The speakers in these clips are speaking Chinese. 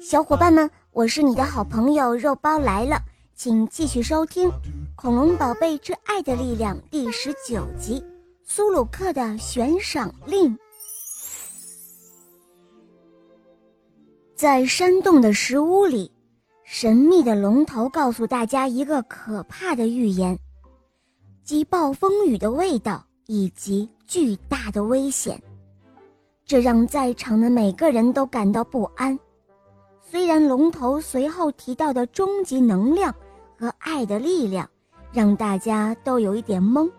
小伙伴们，我是你的好朋友肉包来了，请继续收听《恐龙宝贝之爱的力量》第十九集《苏鲁克的悬赏令》。在山洞的石屋里，神秘的龙头告诉大家一个可怕的预言，即暴风雨的味道以及巨大的危险。这让在场的每个人都感到不安。虽然龙头随后提到的终极能量和爱的力量，让大家都有一点懵，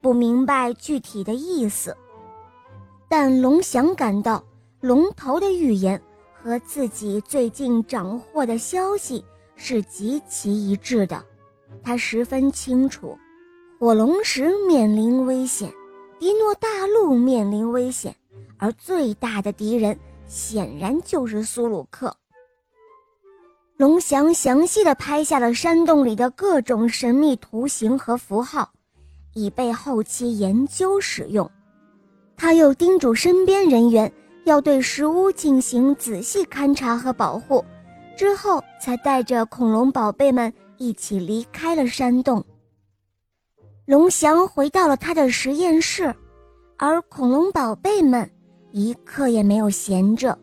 不明白具体的意思。但龙翔感到龙头的预言和自己最近掌获的消息是极其一致的。他十分清楚，火龙石面临危险，迪诺大陆面临危险，而最大的敌人显然就是苏鲁克。龙翔详细的拍下了山洞里的各种神秘图形和符号，以备后期研究使用。他又叮嘱身边人员要对石屋进行仔细勘察和保护，之后才带着恐龙宝贝们一起离开了山洞。龙翔回到了他的实验室，而恐龙宝贝们一刻也没有闲着。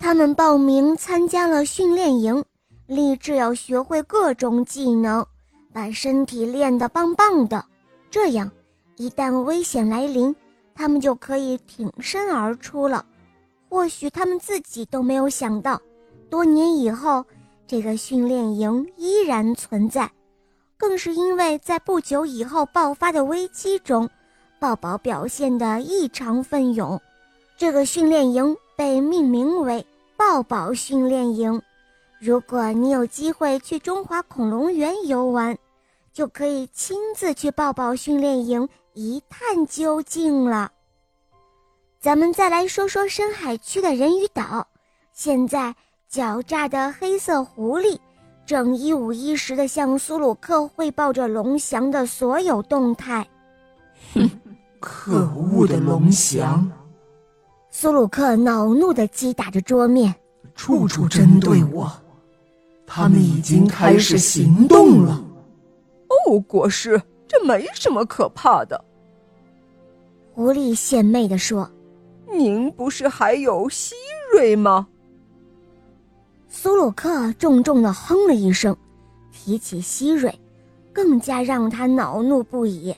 他们报名参加了训练营，立志要学会各种技能，把身体练得棒棒的。这样，一旦危险来临，他们就可以挺身而出了。或许他们自己都没有想到，多年以后，这个训练营依然存在。更是因为在不久以后爆发的危机中，抱抱表现得异常奋勇。这个训练营。被命名为“抱抱训练营”。如果你有机会去中华恐龙园游玩，就可以亲自去抱抱训练营一探究竟了。咱们再来说说深海区的人鱼岛。现在，狡诈的黑色狐狸正一五一十地向苏鲁克汇报着龙翔的所有动态。哼，可恶的龙翔！苏鲁克恼怒地击打着桌面，处处针对我。他们已经开始行动了。哦，国师，这没什么可怕的。狐狸献媚地说：“您不是还有希瑞吗？”苏鲁克重重的哼了一声，提起希瑞，更加让他恼怒不已。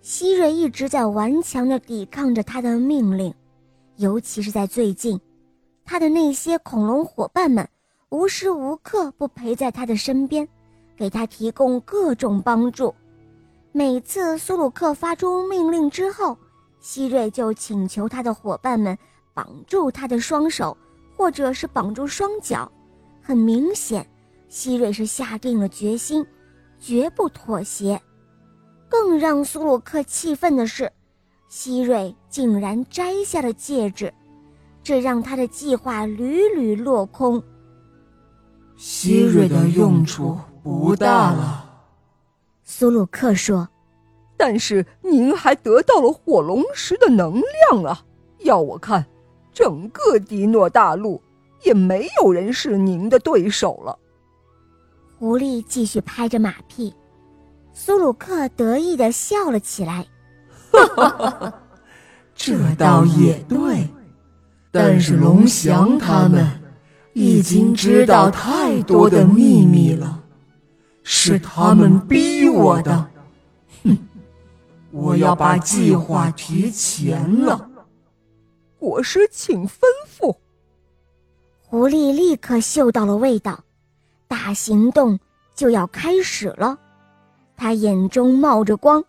希瑞一直在顽强的抵抗着他的命令。尤其是在最近，他的那些恐龙伙伴们无时无刻不陪在他的身边，给他提供各种帮助。每次苏鲁克发出命令之后，希瑞就请求他的伙伴们绑住他的双手，或者是绑住双脚。很明显，希瑞是下定了决心，绝不妥协。更让苏鲁克气愤的是。希瑞竟然摘下了戒指，这让他的计划屡屡落空。希瑞的用处不大了，苏鲁克说。但是您还得到了火龙石的能量啊！要我看，整个迪诺大陆也没有人是您的对手了。狐狸继续拍着马屁，苏鲁克得意的笑了起来。哈哈哈，这倒也对，但是龙翔他们已经知道太多的秘密了，是他们逼我的。哼，我要把计划提前了。国师，请吩咐。狐狸立刻嗅到了味道，大行动就要开始了。他眼中冒着光。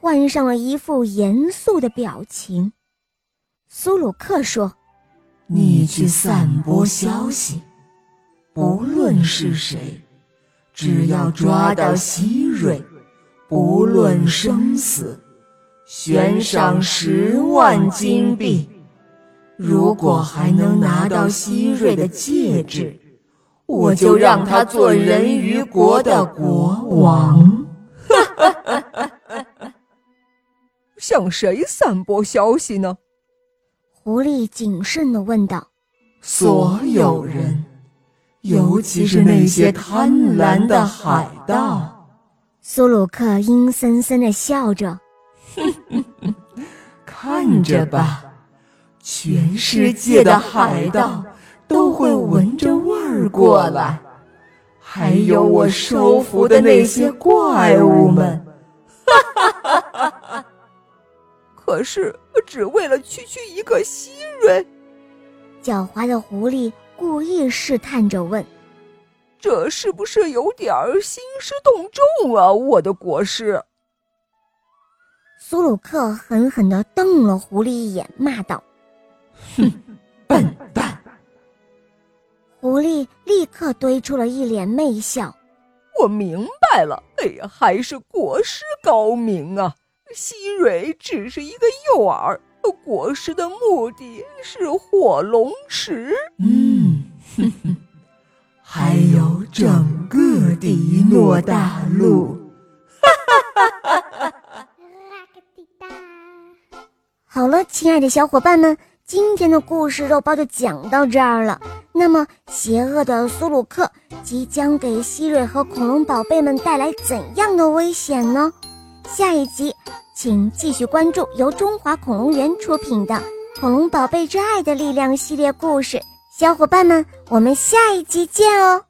换上了一副严肃的表情，苏鲁克说：“你去散播消息，不论是谁，只要抓到希瑞，不论生死，悬赏十万金币。如果还能拿到希瑞的戒指，我就让他做人鱼国的国王。”！向谁散播消息呢？狐狸谨慎地问道。所有人，尤其是那些贪婪的海盗。苏鲁克阴森森的笑着，看着吧，全世界的海盗都会闻着味儿过来，还有我收服的那些怪物们。哈哈哈哈哈！可是，只为了区区一个希瑞。狡猾的狐狸故意试探着问：“这是不是有点兴师动众啊？”我的国师苏鲁克狠狠地瞪了狐狸一眼，骂道：“哼，笨蛋！”狐狸立刻堆出了一脸媚笑：“我明白了，哎呀，还是国师高明啊！希蕊只是一个诱饵。”果实的目的是火龙石。嗯，哼哼，还有整个迪诺大陆。哈哈哈哈哈！好了，亲爱的小伙伴们，今天的故事肉包就讲到这儿了。那么，邪恶的苏鲁克即将给希瑞和恐龙宝贝们带来怎样的危险呢？下一集。请继续关注由中华恐龙园出品的《恐龙宝贝之爱的力量》系列故事，小伙伴们，我们下一集见哦。